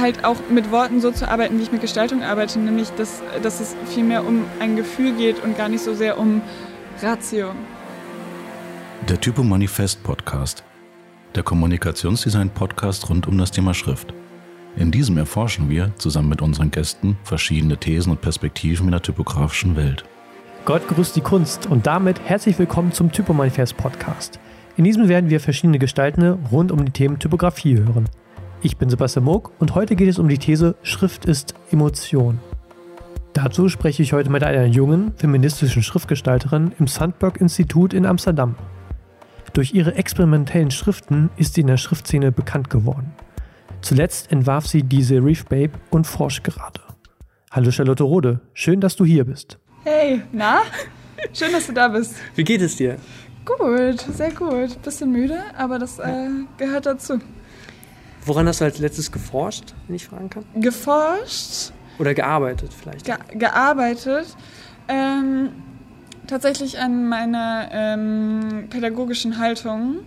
halt auch mit Worten so zu arbeiten, wie ich mit Gestaltung arbeite, nämlich dass, dass es vielmehr um ein Gefühl geht und gar nicht so sehr um Ratio. Der Typo Manifest Podcast. Der Kommunikationsdesign-Podcast rund um das Thema Schrift. In diesem erforschen wir zusammen mit unseren Gästen verschiedene Thesen und Perspektiven in der typografischen Welt. Gott grüßt die Kunst und damit herzlich willkommen zum Typo Manifest Podcast. In diesem werden wir verschiedene Gestalten rund um die Themen Typografie hören. Ich bin Sebastian Moog und heute geht es um die These Schrift ist Emotion. Dazu spreche ich heute mit einer jungen, feministischen Schriftgestalterin im Sandberg-Institut in Amsterdam. Durch ihre experimentellen Schriften ist sie in der Schriftszene bekannt geworden. Zuletzt entwarf sie diese Reef Babe und forscht gerade. Hallo Charlotte Rode, schön, dass du hier bist. Hey, na? Schön, dass du da bist. Wie geht es dir? Gut, sehr gut. Bisschen müde, aber das äh, gehört dazu. Woran hast du als letztes geforscht, wenn ich fragen kann? Geforscht? Oder gearbeitet vielleicht? Ge gearbeitet. Ähm, tatsächlich an meiner ähm, pädagogischen Haltung,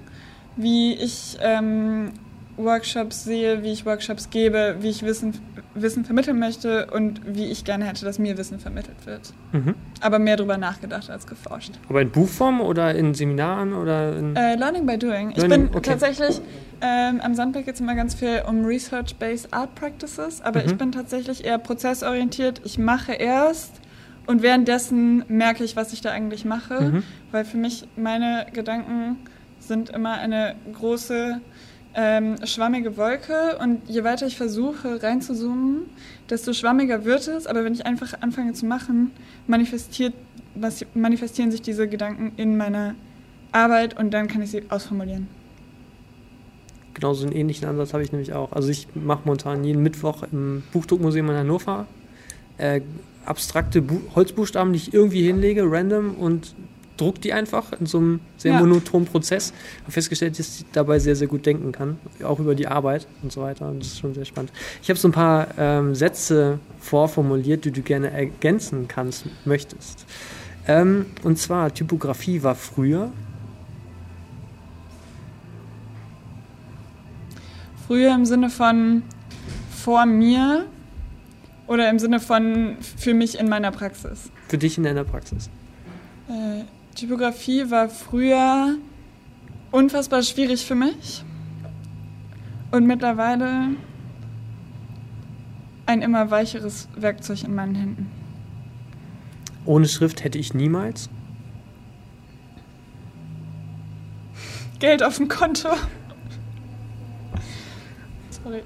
wie ich ähm, Workshops sehe, wie ich Workshops gebe, wie ich Wissen, Wissen vermitteln möchte und wie ich gerne hätte, dass mir Wissen vermittelt wird. Mhm. Aber mehr darüber nachgedacht als geforscht. Aber in Buchform oder in Seminaren oder in äh, Learning by Doing. Learning, ich bin okay. tatsächlich ähm, am Sandberg geht es immer ganz viel um Research-Based Art Practices, aber mhm. ich bin tatsächlich eher prozessorientiert. Ich mache erst und währenddessen merke ich, was ich da eigentlich mache, mhm. weil für mich meine Gedanken sind immer eine große ähm, schwammige Wolke und je weiter ich versuche reinzuzoomen, desto schwammiger wird es. Aber wenn ich einfach anfange zu machen, manifestiert, was, manifestieren sich diese Gedanken in meiner Arbeit und dann kann ich sie ausformulieren. Genau so einen ähnlichen Ansatz habe ich nämlich auch. Also ich mache momentan jeden Mittwoch im Buchdruckmuseum in Hannover äh, abstrakte Bu Holzbuchstaben, die ich irgendwie hinlege, random und druck die einfach in so einem sehr ja. monotonen Prozess. Ich habe festgestellt, dass ich dabei sehr, sehr gut denken kann, auch über die Arbeit und so weiter. Und das ist schon sehr spannend. Ich habe so ein paar ähm, Sätze vorformuliert, die du gerne ergänzen kannst, möchtest. Ähm, und zwar, Typografie war früher. Früher im Sinne von vor mir oder im Sinne von für mich in meiner Praxis? Für dich in deiner Praxis. Äh, Typografie war früher unfassbar schwierig für mich und mittlerweile ein immer weicheres Werkzeug in meinen Händen. Ohne Schrift hätte ich niemals. Geld auf dem Konto. Sorry.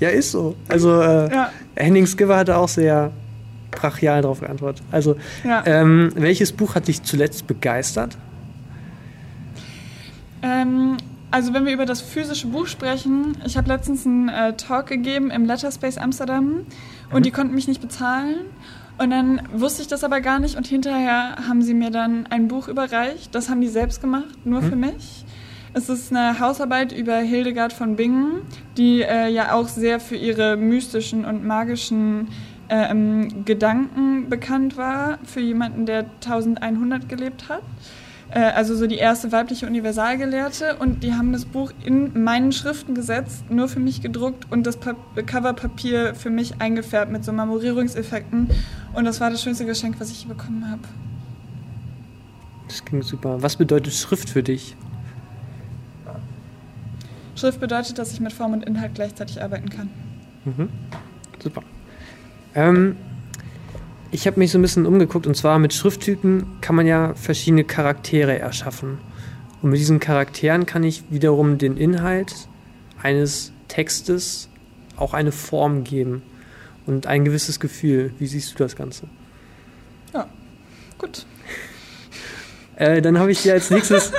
Ja, ist so. Also äh, ja. Henning Skipper hatte auch sehr brachial darauf geantwortet. Also, ja. ähm, welches Buch hat dich zuletzt begeistert? Ähm, also, wenn wir über das physische Buch sprechen, ich habe letztens einen äh, Talk gegeben im Letterspace Amsterdam und mhm. die konnten mich nicht bezahlen. Und dann wusste ich das aber gar nicht und hinterher haben sie mir dann ein Buch überreicht. Das haben die selbst gemacht, nur mhm. für mich. Es ist eine Hausarbeit über Hildegard von Bingen, die äh, ja auch sehr für ihre mystischen und magischen ähm, Gedanken bekannt war für jemanden, der 1100 gelebt hat. Äh, also so die erste weibliche Universalgelehrte. Und die haben das Buch in meinen Schriften gesetzt, nur für mich gedruckt und das pa Coverpapier für mich eingefärbt mit so Marmorierungseffekten. Und das war das schönste Geschenk, was ich bekommen habe. Das klingt super. Was bedeutet Schrift für dich? Schrift bedeutet, dass ich mit Form und Inhalt gleichzeitig arbeiten kann. Mhm. Super. Ähm, ich habe mich so ein bisschen umgeguckt und zwar mit Schrifttypen kann man ja verschiedene Charaktere erschaffen. Und mit diesen Charakteren kann ich wiederum den Inhalt eines Textes auch eine Form geben und ein gewisses Gefühl. Wie siehst du das Ganze? Ja, gut. Äh, dann habe ich dir als nächstes,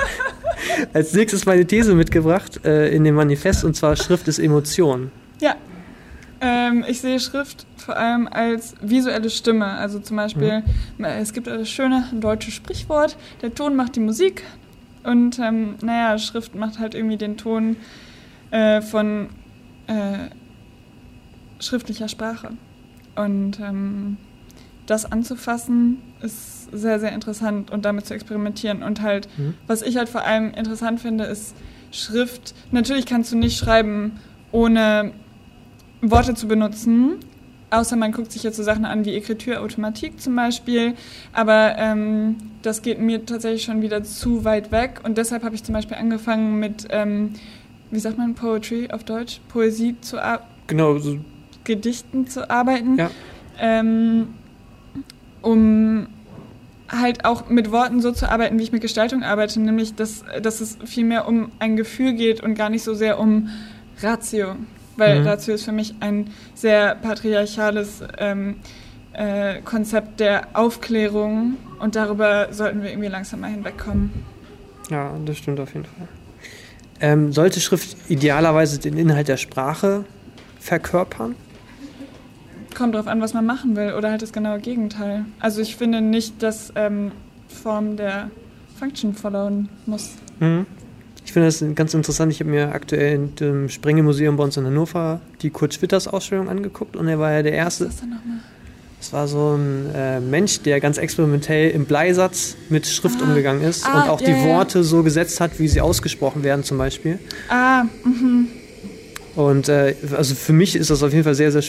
als nächstes meine These mitgebracht äh, in dem Manifest und zwar Schrift ist Emotion. Ja. Ähm, ich sehe Schrift vor allem als visuelle Stimme. Also zum Beispiel, mhm. es gibt das schöne deutsche Sprichwort, der Ton macht die Musik. Und ähm, naja, Schrift macht halt irgendwie den Ton äh, von äh, schriftlicher Sprache. Und ähm, das anzufassen ist sehr, sehr interessant und damit zu experimentieren. Und halt, mhm. was ich halt vor allem interessant finde, ist Schrift. Natürlich kannst du nicht schreiben, ohne Worte zu benutzen. Außer man guckt sich jetzt so Sachen an wie Écriture Automatique zum Beispiel. Aber ähm, das geht mir tatsächlich schon wieder zu weit weg. Und deshalb habe ich zum Beispiel angefangen mit, ähm, wie sagt man, Poetry auf Deutsch? Poesie zu arbeiten. Genau, so. Gedichten zu arbeiten. Ja. Ähm, um halt auch mit Worten so zu arbeiten, wie ich mit Gestaltung arbeite, nämlich dass, dass es viel mehr um ein Gefühl geht und gar nicht so sehr um Ratio. Weil Mhm. Ratio ist für mich ein sehr patriarchales ähm, äh, Konzept der Aufklärung und darüber sollten wir irgendwie langsam mal hinwegkommen. Ja, das stimmt auf jeden Fall. Ähm, sollte Schrift idealerweise den Inhalt der Sprache verkörpern? Kommt drauf an, was man machen will oder halt das genaue Gegenteil. Also ich finde nicht, dass ähm, Form der Function followen muss. Mhm. Ich finde das ganz interessant. Ich habe mir aktuell in dem Sprengelmuseum bei uns in Hannover die Kurt Schwitters Ausstellung angeguckt und er war ja der Was erste. ist das denn nochmal? Es war so ein äh, Mensch, der ganz experimentell im Bleisatz mit Schrift Ah. umgegangen ist Ah, und auch ja, die. Worte so gesetzt hat, wie sie ausgesprochen werden zum Beispiel. Ah, mhm. Und äh, also für mich ist das auf jeden Fall sehr, sehr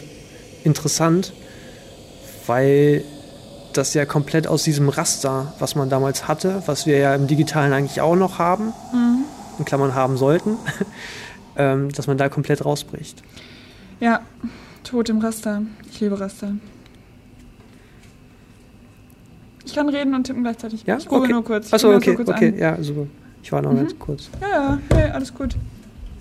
interessant, weil das ja komplett aus diesem Raster, was man damals hatte, was wir ja im Digitalen eigentlich auch noch haben, in Klammern haben sollten, ähm, dass man da komplett rausbricht. Ja, Tod im Raster. Ich liebe Raster. Ich kann reden und tippen gleichzeitig. Ja? Ich google Okay. nur kurz. Achso, gucke okay, kurz okay, An. ja, super. Ich war noch Mhm. ganz kurz. Ja, ja, nee, alles gut.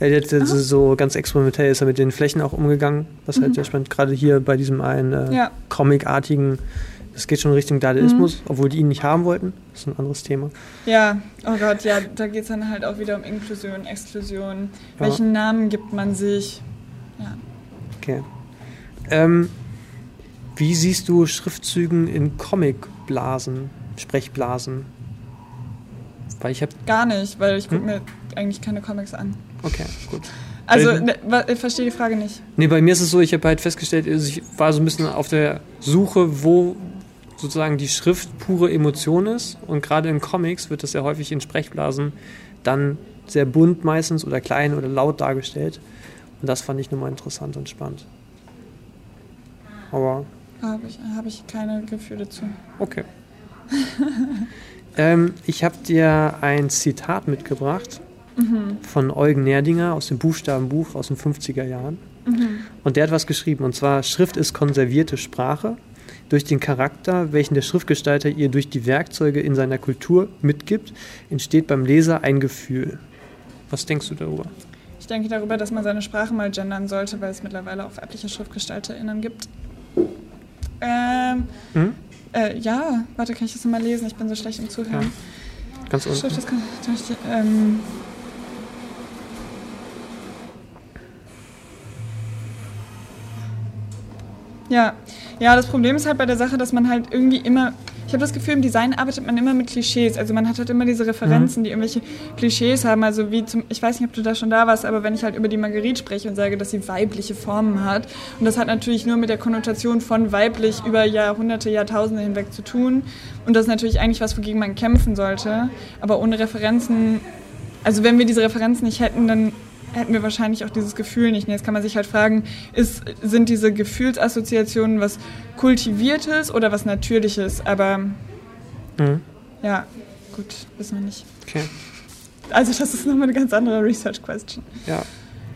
Ja, der, der, so ganz experimentell ist er mit den Flächen auch umgegangen, was halt Mhm. sehr spannend, gerade hier bei diesem einen äh, Ja, Comic-artigen, das geht schon Richtung Dadaismus, Mhm. obwohl die ihn nicht haben wollten. Das ist ein anderes Thema. ja, oh Gott, ja, da geht es dann halt auch wieder um Inklusion, Exklusion. Ja. Welchen Namen gibt man sich? Ja. Okay. Ähm, wie siehst du Schriftzügen in Comicblasen, Sprechblasen? Weil ich habe. Gar nicht, weil ich gucke Hm? mir eigentlich keine Comics an. Okay, gut. Also, ne, ich verstehe die Frage nicht. Nee, bei mir ist es so, ich habe halt festgestellt, also ich war so ein bisschen auf der Suche, wo sozusagen die Schrift pure Emotion ist. Und gerade in Comics wird das ja häufig in Sprechblasen dann sehr bunt meistens oder klein oder laut dargestellt. Und das fand ich nochmal interessant und spannend. Aber Habe ich, hab ich keine Gefühle zu. Okay. ähm, ich habe dir ein Zitat mitgebracht Mhm. von Eugen Nerdinger aus dem Buchstabenbuch aus den 50er Jahren. Mhm. Und der hat was geschrieben, und zwar Schrift ist konservierte Sprache. Durch den Charakter, welchen der Schriftgestalter ihr durch die Werkzeuge in seiner Kultur mitgibt, entsteht beim Leser ein Gefühl. Was denkst du darüber? Ich denke darüber, dass man seine Sprache mal gendern sollte, weil es mittlerweile auch weibliche SchriftgestalterInnen gibt. Ähm, Hm? äh, ja, warte, kann ich das nochmal lesen? Ich bin so schlecht im Zuhören. Ganz unten. Schrift, das kann ich, ähm, ja. ja, das Problem ist halt bei der Sache, dass man halt irgendwie immer, ich habe das Gefühl, im Design arbeitet man immer mit Klischees. Also man hat halt immer diese Referenzen, die irgendwelche Klischees haben. Also wie zum, ich weiß nicht, ob du da schon da warst, aber wenn ich halt über die Marguerite spreche und sage, dass sie weibliche Formen hat, und das hat natürlich nur mit der Konnotation von weiblich über Jahrhunderte, Jahrtausende hinweg zu tun. Und das ist natürlich eigentlich was, wogegen man kämpfen sollte. Aber ohne Referenzen, also wenn wir diese Referenzen nicht hätten, dann hätten wir wahrscheinlich auch dieses Gefühl nicht. Jetzt kann man sich halt fragen, ist, sind diese Gefühlsassoziationen was Kultiviertes oder was Natürliches? Aber Mhm. ja, gut, wissen wir nicht. Okay. Also das ist nochmal eine ganz andere Research-Question. Ja.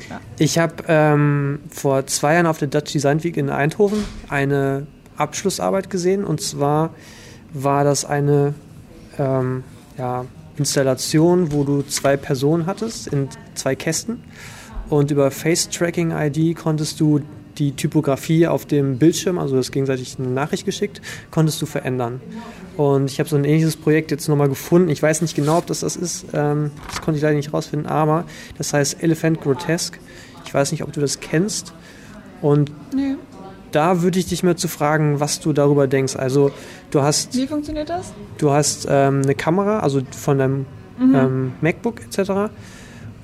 Ja. Ich habe ähm, vor zwei Jahren auf der Dutch Design Week in Eindhoven eine Abschlussarbeit gesehen und zwar war das eine ähm, ja, Installation, wo du zwei Personen hattest in zwei Kästen und über Face Tracking ID konntest du die Typografie auf dem Bildschirm, also das gegenseitig eine Nachricht geschickt, konntest du verändern. Und ich habe so ein ähnliches Projekt jetzt nochmal gefunden. Ich weiß nicht genau, ob das das ist. Ähm, das konnte ich leider nicht rausfinden, aber das heißt Elephant Grotesque. Ich weiß nicht, ob du das kennst. Und Nee. Da würde ich dich mal zu fragen, was du darüber denkst. Also du hast, Wie funktioniert das? du hast ähm, eine Kamera, also von deinem Mhm. ähm, MacBook etc.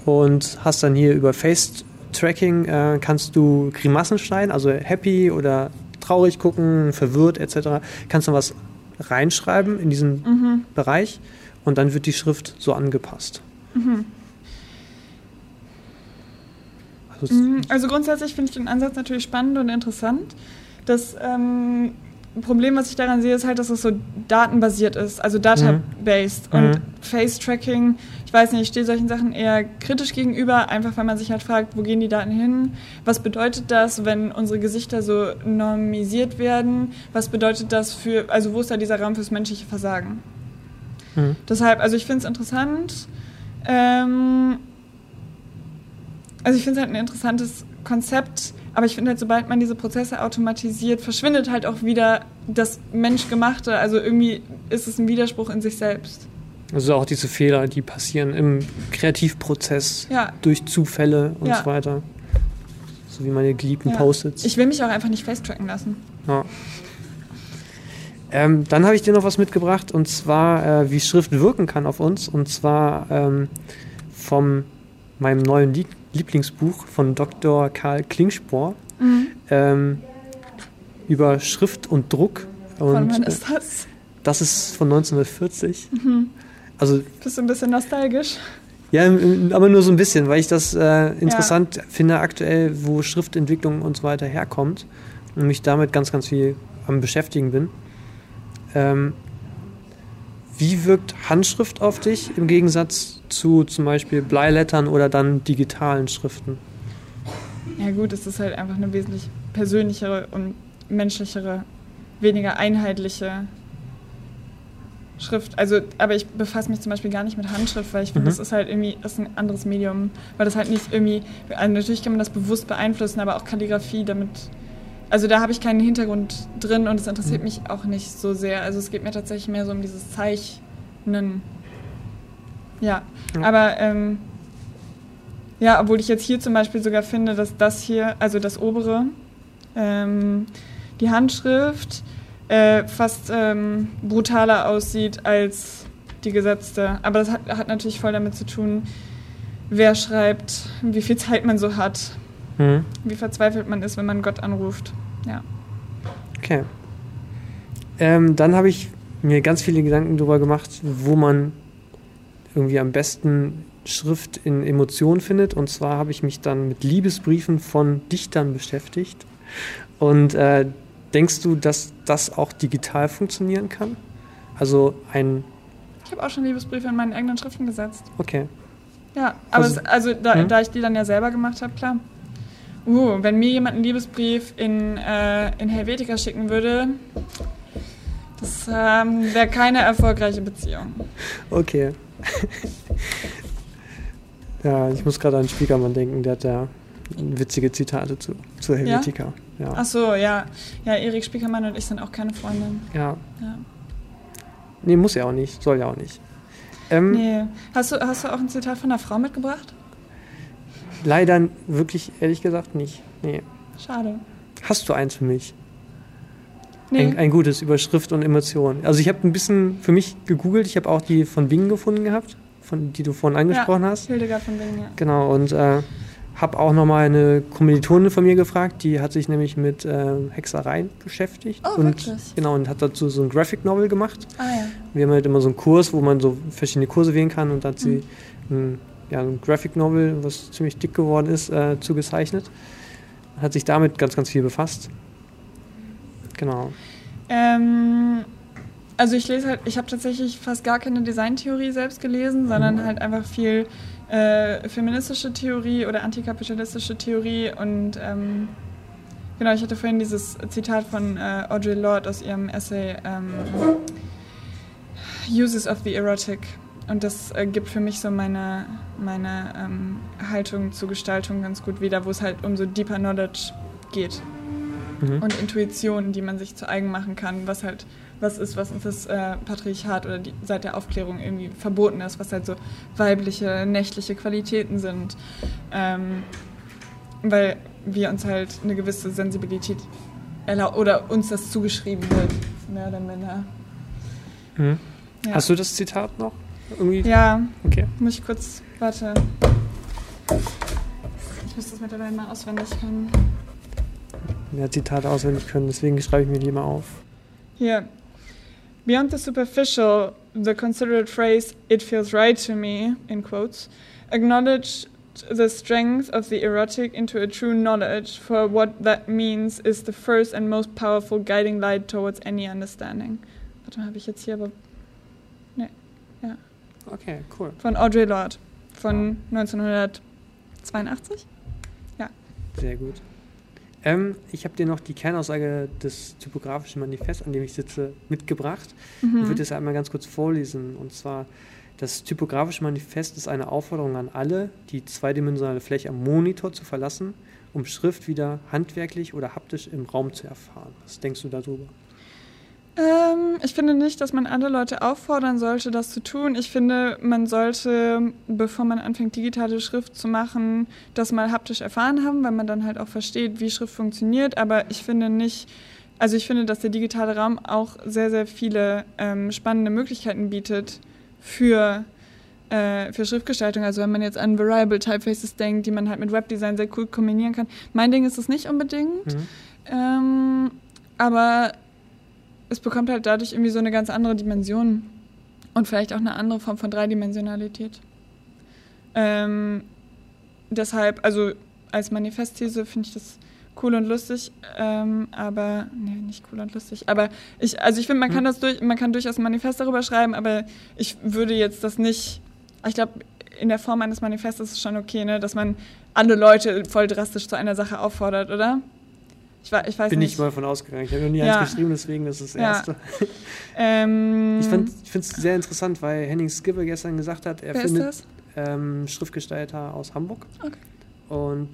Und hast dann hier über Face Tracking äh, kannst du Grimassen schneiden, also happy oder traurig gucken, verwirrt etc. Kannst du was reinschreiben in diesen Mhm. Bereich und dann wird die Schrift so angepasst. Mhm. Also, Mhm, Also grundsätzlich finde ich den Ansatz natürlich spannend und interessant. Das ähm, Problem, was ich daran sehe, ist halt, dass es so datenbasiert ist, also data-based. Mhm. Und Mhm. Face-Tracking, ich weiß nicht, ich stehe solchen Sachen eher kritisch gegenüber, einfach weil man sich halt fragt, wo gehen die Daten hin? Was bedeutet das, wenn unsere Gesichter so normisiert werden? Was bedeutet das für, also wo ist da dieser Raum fürs menschliche Versagen? Mhm. Deshalb, also ich finde es interessant. Ähm, also ich finde es halt ein interessantes Konzept, aber ich finde halt, sobald man diese Prozesse automatisiert, verschwindet halt auch wieder das Menschgemachte. Also irgendwie ist es ein Widerspruch in sich selbst. Also auch diese Fehler, die passieren im Kreativprozess Ja. durch Zufälle und Ja. so weiter. So wie meine geliebten ja. Post-its. Ich will mich auch einfach nicht facetracken lassen. Ja. Ähm, dann habe ich dir noch was mitgebracht und zwar, äh, wie Schrift wirken kann auf uns. Und zwar ähm, vom meinem neuen Lie Lieblingsbuch von Dr. Karl Klingspor ähm, über Schrift und Druck. Von Und wann äh, ist das? das ist von 1940. Mhm. Also Bist du ein bisschen nostalgisch? ja, aber nur so ein bisschen, weil ich das äh, interessant finde aktuell, wo Schriftentwicklung und so weiter herkommt und mich damit ganz, ganz viel am Beschäftigen bin. Ähm, wie wirkt Handschrift auf dich im Gegensatz zu zum Beispiel Bleilettern oder dann digitalen Schriften? Ja gut, es ist halt einfach eine wesentlich persönlichere und menschlichere, weniger einheitliche Schrift. Also, aber ich befasse mich zum Beispiel gar nicht mit Handschrift, weil ich finde, Mhm. das ist halt irgendwie das ist ein anderes Medium, weil das halt nicht irgendwie, also natürlich kann man das bewusst beeinflussen, aber auch Kalligrafie damit. Also da habe ich keinen Hintergrund drin und es interessiert Mhm. mich auch nicht so sehr. Also es geht mir tatsächlich mehr so um dieses Zeichnen. Ja, aber ähm, ja, obwohl ich jetzt hier zum Beispiel sogar finde, dass das hier, also das obere, ähm, die Handschrift äh, fast ähm, brutaler aussieht als die gesetzte. Aber das hat, hat natürlich voll damit zu tun, wer schreibt, wie viel Zeit man so hat, Mhm. wie verzweifelt man ist, wenn man Gott anruft. Ja. Okay. Ähm, dann habe ich mir ganz viele Gedanken darüber gemacht, wo man irgendwie am besten Schrift in Emotionen findet. Und zwar habe ich mich dann mit Liebesbriefen von Dichtern beschäftigt. Und äh, denkst du, dass das auch digital funktionieren kann? Also ein, Ich habe auch schon Liebesbriefe in meinen eigenen Schriften gesetzt. okay. Ja, aber Also- es, also da, Hm? da ich die dann ja selber gemacht habe, klar. Uh, wenn mir jemand einen Liebesbrief in, äh, in Helvetica schicken würde, das ähm, wäre keine erfolgreiche Beziehung. Okay. Ja, ich muss gerade an Spiekermann denken, der hat ja witzige Zitate zu, zu Helvetica. Ja. Ach so, ja. Ja, Erik Spiekermann und ich sind auch keine Freunde. ja. Ja. Nee, muss ja auch nicht, soll ja auch nicht. Ähm, Nee. Hast du, hast du auch ein Zitat von einer Frau mitgebracht? Leider wirklich, ehrlich gesagt, nicht. Nee. Schade. Hast du eins für mich? Nee. Ein, ein gutes über Schrift und Emotionen. Also ich habe ein bisschen für mich gegoogelt, ich habe auch die von Bing gefunden gehabt, von, die du vorhin angesprochen hast. Hildegard von Bingen, ja. Genau, und äh, habe auch nochmal eine Kommilitonin von mir gefragt, die hat sich nämlich mit äh, Hexereien beschäftigt. Oh, und, wirklich? Genau, und hat dazu so ein Graphic Novel gemacht. Ah ja. Wir haben halt immer so einen Kurs, wo man so verschiedene Kurse wählen kann und da hat sie Mhm. ein, ja, ein Graphic Novel, was ziemlich dick geworden ist, äh, zugezeichnet. Hat sich damit ganz, ganz viel befasst. Genau. Ähm, also ich lese halt, ich habe tatsächlich fast gar keine Designtheorie selbst gelesen, sondern Mhm. halt einfach viel äh, feministische Theorie oder antikapitalistische Theorie und ähm, genau, ich hatte vorhin dieses Zitat von äh, Audre Lorde aus ihrem Essay ähm, Uses of the Erotic und das äh, gibt für mich so meine, meine ähm, Haltung zur Gestaltung ganz gut wieder, wo es halt um so deeper Knowledge geht Mhm. und Intuitionen, die man sich zu eigen machen kann, was halt was ist, was uns das äh, Patriarchat oder die, seit der Aufklärung irgendwie verboten ist, was halt so weibliche, nächtliche Qualitäten sind. Ähm, weil wir uns halt eine gewisse Sensibilität erlau oder uns das zugeschrieben wird, mehr oder minder. Mhm. Ja. Hast du das Zitat noch? Irgendwie? Ja, Okay. muss ich kurz, warte. Ich muss das mittlerweile mal auswendig können. Ja, Zitate auswendig können, deswegen schreibe ich mir die immer auf. Here. Beyond the superficial, the considerate phrase, it feels right to me, in quotes, acknowledge the strength of the erotic into a true knowledge, for what that means is the first and most powerful guiding light towards any understanding. Warte mal, habe ich jetzt hier aber. Ne, ja. Okay, cool. Von Audre Lorde von 1982. Sehr gut. Ähm, ich habe dir noch die Kernaussage des typografischen Manifests, an dem ich sitze, mitgebracht. Ich Mhm. würde es einmal ganz kurz vorlesen. Und zwar, das typografische Manifest ist eine Aufforderung an alle, die zweidimensionale Fläche am Monitor zu verlassen, um Schrift wieder handwerklich oder haptisch im Raum zu erfahren. Was denkst du darüber? Ähm, ich finde nicht, dass man alle Leute auffordern sollte, das zu tun. Ich finde, man sollte, bevor man anfängt, digitale Schrift zu machen, das mal haptisch erfahren haben, weil man dann halt auch versteht, wie Schrift funktioniert. Aber ich finde nicht, also ich finde, dass der digitale Raum auch sehr, sehr viele ähm, spannende Möglichkeiten bietet für, äh, für Schriftgestaltung. Also wenn man jetzt an Variable Typefaces denkt, die man halt mit Webdesign sehr cool kombinieren kann. Mein Ding ist es nicht unbedingt. Mhm. Ähm, aber es bekommt halt dadurch irgendwie so eine ganz andere Dimension und vielleicht auch eine andere Form von Dreidimensionalität. Ähm, deshalb, also als Manifestthese finde ich das cool und lustig, ähm, aber nee, nicht cool und lustig. Aber ich, also ich finde, man kann Hm. das durch, man kann durchaus ein Manifest darüber schreiben, aber ich würde jetzt das nicht. Ich glaube, in der Form eines Manifestes ist es schon okay, ne, dass man alle Leute voll drastisch zu einer Sache auffordert, oder? Ich, ich weiß Bin nicht. ich mal von ausgegangen. Ich habe noch nie Ja. eins geschrieben, deswegen das ist das Ja. Erste. Ähm, Ich, finde es sehr interessant, weil Henning Skibbe gestern gesagt hat, er wer findet ähm, Schriftgestalter aus Hamburg. Okay. Und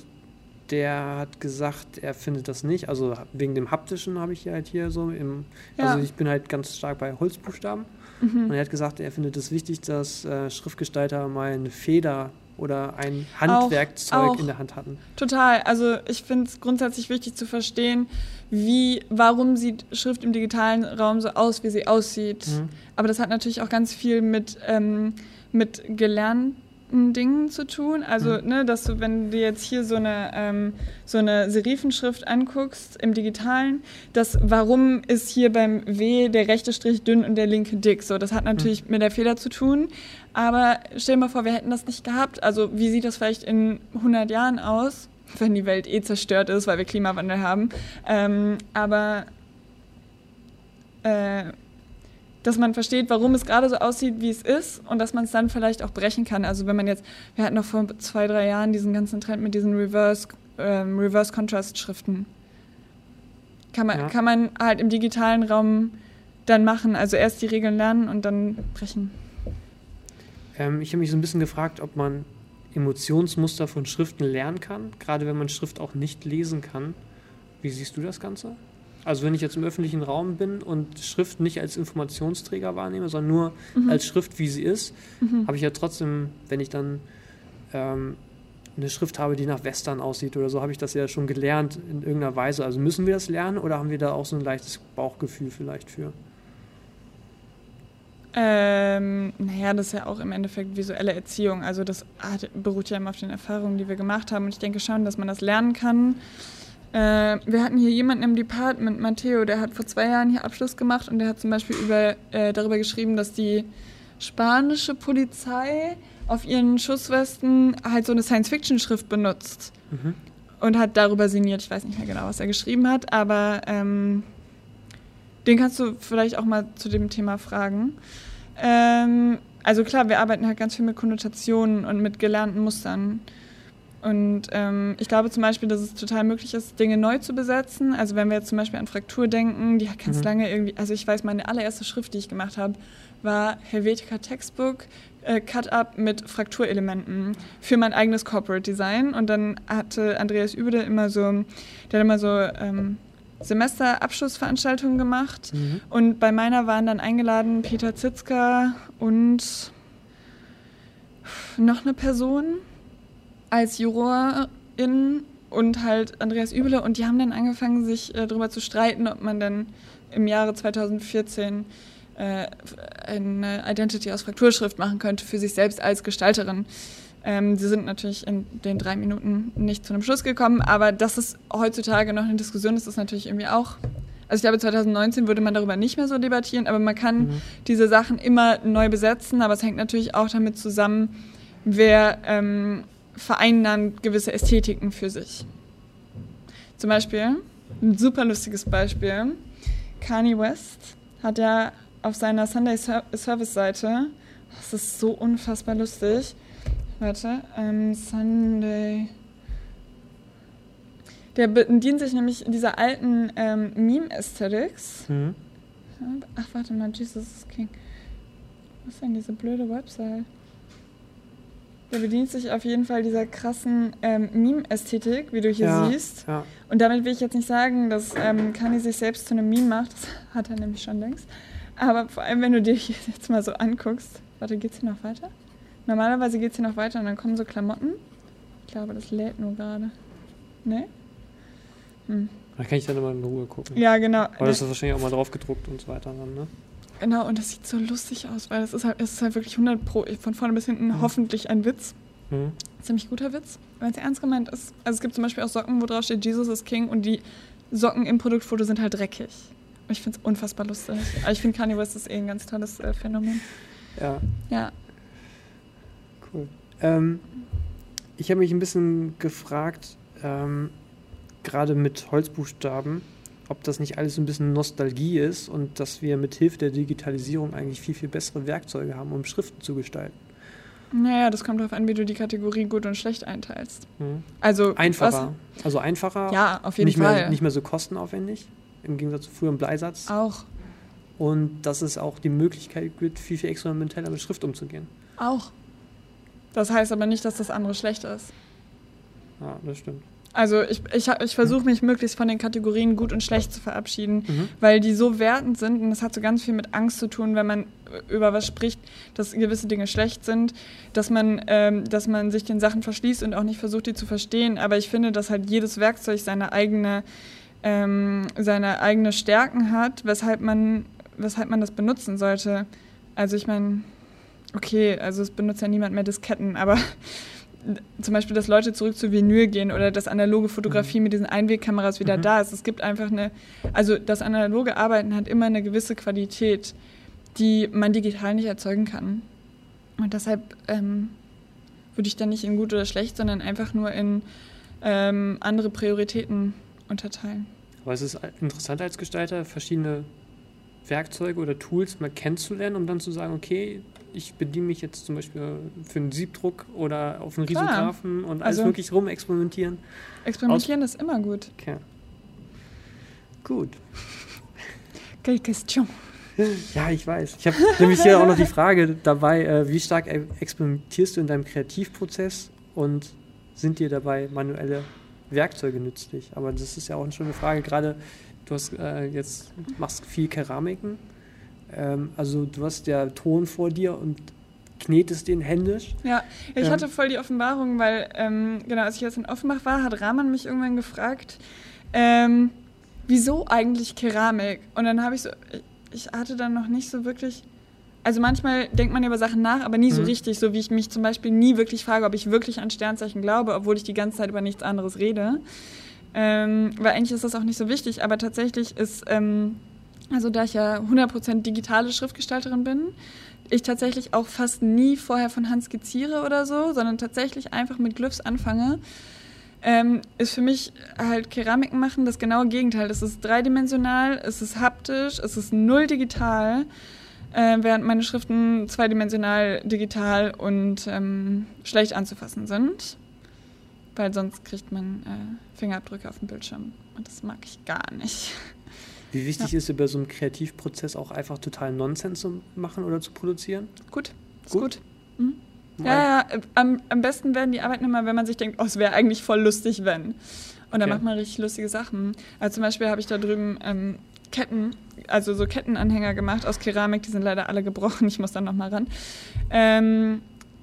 der hat gesagt, er findet das nicht. Also wegen dem haptischen habe ich halt hier so im. Ja. Also ich bin halt ganz stark bei Holzbuchstaben. Mhm. Und er hat gesagt, er findet es wichtig, dass äh, Schriftgestalter mal eine Feder oder ein Handwerkzeug auch. in der Hand hatten. Total. Also ich finde es grundsätzlich wichtig zu verstehen, wie, warum sieht Schrift im digitalen Raum so aus, wie sie aussieht. Mhm. Aber das hat natürlich auch ganz viel mit, ähm, mit gelernten Dingen zu tun. Also, Mhm. ne, dass du, wenn du jetzt hier so eine, ähm, so eine Serifenschrift anguckst im Digitalen, das warum ist hier beim W der rechte Strich dünn und der linke dick. So, das hat natürlich mit der Feder zu tun. Aber stell dir mal vor, wir hätten das nicht gehabt. Also, wie sieht das vielleicht in 100 Jahren aus? Wenn die Welt eh zerstört ist, weil wir Klimawandel haben. Ähm, aber äh, dass man versteht, warum es gerade so aussieht, wie es ist und dass man es dann vielleicht auch brechen kann. Also wenn man jetzt, wir hatten noch vor zwei, drei Jahren diesen ganzen Trend mit diesen Reverse, ähm, Reverse Contrast Schriften. Kann man, Ja. kann man halt im digitalen Raum dann machen. Also erst die Regeln lernen und dann brechen. Ähm, ich habe mich so ein bisschen gefragt, ob man Emotionsmuster von Schriften lernen kann, gerade wenn man Schrift auch nicht lesen kann. Wie siehst du das Ganze? Also wenn ich jetzt im öffentlichen Raum bin und Schrift nicht als Informationsträger wahrnehme, sondern nur Mhm. als Schrift, wie sie ist, habe ich ja trotzdem, wenn ich dann ähm, eine Schrift habe, die nach Western aussieht oder so, habe ich das ja schon gelernt in irgendeiner Weise. Also müssen wir das lernen oder haben wir da auch so ein leichtes Bauchgefühl vielleicht für? Ähm, naja, das ist ja auch im Endeffekt visuelle Erziehung. Also das beruht ja immer auf den Erfahrungen, die wir gemacht haben. Und ich denke schon, dass man das lernen kann. Äh, wir hatten hier jemanden im Department, Matteo, der hat vor zwei Jahren hier Abschluss gemacht und der hat zum Beispiel über, äh, darüber geschrieben, dass die spanische Polizei auf ihren Schusswesten halt so eine Science-Fiction-Schrift benutzt Mhm. und hat darüber sinniert. Ich weiß nicht mehr genau, was er geschrieben hat, aber ähm, den kannst du vielleicht auch mal zu dem Thema fragen. Ähm, also klar, wir arbeiten halt ganz viel mit Konnotationen und mit gelernten Mustern. Und ähm, ich glaube zum Beispiel, dass es total möglich ist, Dinge neu zu besetzen. Also wenn wir jetzt zum Beispiel an Fraktur denken, die hat ganz Mhm. lange irgendwie, also ich weiß, meine allererste Schrift, die ich gemacht habe, war Helvetica Textbook äh, Cut-Up mit Frakturelementen für mein eigenes Corporate Design. Und dann hatte Andreas Übede immer so, der hat immer so ähm, Semesterabschlussveranstaltungen gemacht. Mhm. Und bei meiner waren dann eingeladen Peter Zitzka und noch eine Person als Jurorin und halt Andreas Übele. Und die haben dann angefangen, sich äh, darüber zu streiten, ob man dann im Jahre 2014 äh, eine Identity aus Frakturschrift machen könnte für sich selbst als Gestalterin. Ähm, sie sind natürlich in den drei Minuten nicht zu einem Schluss gekommen, aber dass es heutzutage noch eine Diskussion ist, ist natürlich irgendwie auch. Also ich glaube, 2019 würde man darüber nicht mehr so debattieren, aber man kann Mhm. diese Sachen immer neu besetzen, aber es hängt natürlich auch damit zusammen, wer ähm, vereinen dann gewisse Ästhetiken für sich. Zum Beispiel, ein super lustiges Beispiel, Kanye West hat ja auf seiner Sunday Service Seite, das ist so unfassbar lustig, warte, ähm, Sunday, der bedient sich nämlich dieser alten ähm, Meme-Aesthetics. Mhm. Ach, warte mal, Jesus King. Was ist denn diese blöde Website? Der bedient sich auf jeden Fall dieser krassen ähm, Meme-Ästhetik, wie du hier ja, siehst. Ja. Und damit will ich jetzt nicht sagen, dass ähm, Kanye sich selbst zu einem Meme macht. Das hat er nämlich schon längst. Aber vor allem, wenn du dir jetzt mal so anguckst. Warte, geht's hier noch weiter? Normalerweise geht's hier noch weiter und dann kommen so Klamotten. Ich glaube, das lädt nur gerade. Ne? Hm. Da kann ich dann immer in Ruhe gucken. Ja, genau. Aber das ist wahrscheinlich auch mal drauf gedruckt und so weiter dann, ne? Genau, und das sieht so lustig aus, weil es ist halt, es ist halt wirklich 100 Pro, von vorne bis hinten mhm. hoffentlich ein Witz. Mhm. Ziemlich guter Witz, wenn es ernst gemeint ist. Also es gibt zum Beispiel auch Socken, wo drauf steht, Jesus ist King und die Socken im Produktfoto sind halt dreckig. Und ich finde es unfassbar lustig. Aber ich finde Kanye West ist eh ein ganz tolles äh, Phänomen. Ja. Ja. Cool. Ähm, ich habe mich ein bisschen gefragt, ähm, gerade mit Holzbuchstaben, ob das nicht alles so ein bisschen Nostalgie ist und dass wir mit Hilfe der Digitalisierung eigentlich viel, viel bessere Werkzeuge haben, um Schriften zu gestalten. Naja, das kommt darauf an, wie du die Kategorie gut und schlecht einteilst. Mhm. Also einfacher. Was? Also einfacher. Ja, auf jeden nicht Fall. Mehr, nicht mehr so kostenaufwendig, im Gegensatz zu früherem Bleisatz. Auch. Und dass es auch die Möglichkeit gibt, viel, viel experimenteller mit Schrift umzugehen. Auch. Das heißt aber nicht, dass das andere schlecht ist. Ja, das stimmt. Also ich, ich, ich versuche mich möglichst von den Kategorien gut und schlecht zu verabschieden, mhm. weil die so wertend sind und das hat so ganz viel mit Angst zu tun, wenn man über was spricht, dass gewisse Dinge schlecht sind, dass man, ähm, dass man sich den Sachen verschließt und auch nicht versucht, die zu verstehen. Aber ich finde, dass halt jedes Werkzeug seine eigene, ähm, seine eigene Stärken hat, weshalb man, weshalb man das benutzen sollte. Also ich meine, okay, also es benutzt ja niemand mehr Disketten, aber zum Beispiel, dass Leute zurück zu Vinyl gehen oder dass analoge Fotografie mhm. mit diesen Einwegkameras wieder mhm. da ist. Es gibt einfach eine, also das analoge Arbeiten hat immer eine gewisse Qualität, die man digital nicht erzeugen kann. Und deshalb ähm, würde ich dann nicht in gut oder schlecht, sondern einfach nur in ähm, andere Prioritäten unterteilen. Aber es ist interessant als Gestalter, verschiedene Werkzeuge oder Tools mal kennenzulernen, um dann zu sagen, okay, ich bediene mich jetzt zum Beispiel für einen Siebdruck oder auf einen Risographen und alles also, wirklich rumexperimentieren. Experimentieren Aus ist immer gut. Okay. Gut. Quelle question. Ja, ich weiß. Ich habe nämlich hier auch noch die Frage dabei, äh, wie stark experimentierst du in deinem Kreativprozess und sind dir dabei manuelle Werkzeuge nützlich? Aber das ist ja auch schon eine Frage, gerade du hast äh, jetzt machst viel Keramiken ähm, also du hast ja Ton vor dir und knetest den händisch. Ja, ich ähm, hatte voll die Offenbarung, weil, ähm, genau, als ich jetzt in Offenbach war, hat Rahman mich irgendwann gefragt, ähm, wieso eigentlich Keramik? Und dann habe ich so, ich hatte dann noch nicht so wirklich, also manchmal denkt man über Sachen nach, aber nie so mhm. richtig, so wie ich mich zum Beispiel nie wirklich frage, ob ich wirklich an Sternzeichen glaube, obwohl ich die ganze Zeit über nichts anderes rede. Ähm, weil eigentlich ist das auch nicht so wichtig, aber tatsächlich ist ähm, also da ich ja 100% digitale Schriftgestalterin bin, ich tatsächlich auch fast nie vorher von Hand skizziere oder so, sondern tatsächlich einfach mit Glyphs anfange, ähm, ist für mich halt Keramiken machen das genaue Gegenteil. Es ist dreidimensional, es ist haptisch, es ist null digital, äh, während meine Schriften zweidimensional, digital und ähm, schlecht anzufassen sind. Weil sonst kriegt man äh, Fingerabdrücke auf dem Bildschirm. Und das mag ich gar nicht. Wie wichtig ja. ist es bei so einem Kreativprozess auch einfach total Nonsens zu machen oder zu produzieren? Gut, ist gut. gut. Mhm. Ja, ja, am, am besten werden die Arbeiten immer, wenn man sich denkt, oh, es wäre eigentlich voll lustig, wenn. Und dann okay. macht man richtig lustige Sachen. Also zum Beispiel habe ich da drüben ähm, Ketten, also so Kettenanhänger gemacht aus Keramik, die sind leider alle gebrochen, ich muss dann nochmal ran. Ähm,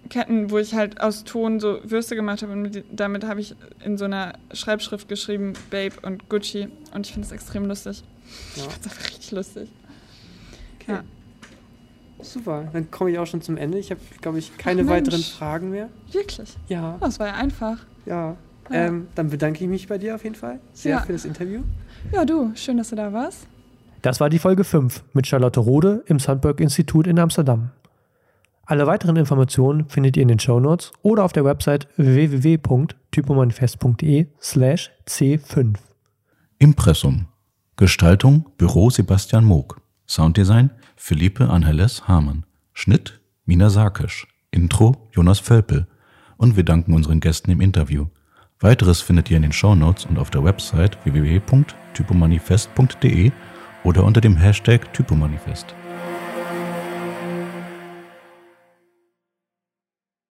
Ketten, wo ich halt aus Ton so Würste gemacht habe und damit habe ich in so einer Schreibschrift geschrieben, Babe und Gucci und ich finde es extrem lustig. Ja. Ich finde es einfach richtig lustig. Okay. Ja. Super, dann komme ich auch schon zum Ende. Ich habe, glaube ich, keine Ach, weiteren Fragen mehr. Wirklich? Ja. Oh, das war ja einfach. Ja. ja. Ähm, dann bedanke ich mich bei dir auf jeden Fall sehr ja. für das Interview. Ja, du, schön, dass du da warst. Das war die Folge 5 mit Charlotte Rode im Sandberg Institut in Amsterdam. Alle weiteren Informationen findet ihr in den Shownotes oder auf der Website www.typomanifest.de slash c5. Impressum. Gestaltung Büro Sebastian Moog. Sounddesign Philippe Angeles Hamann. Schnitt Mina Sarkisch. Intro Jonas Völpel. Und wir danken unseren Gästen im Interview. Weiteres findet ihr in den Shownotes und auf der Website www.typomanifest.de oder unter dem Hashtag Typomanifest.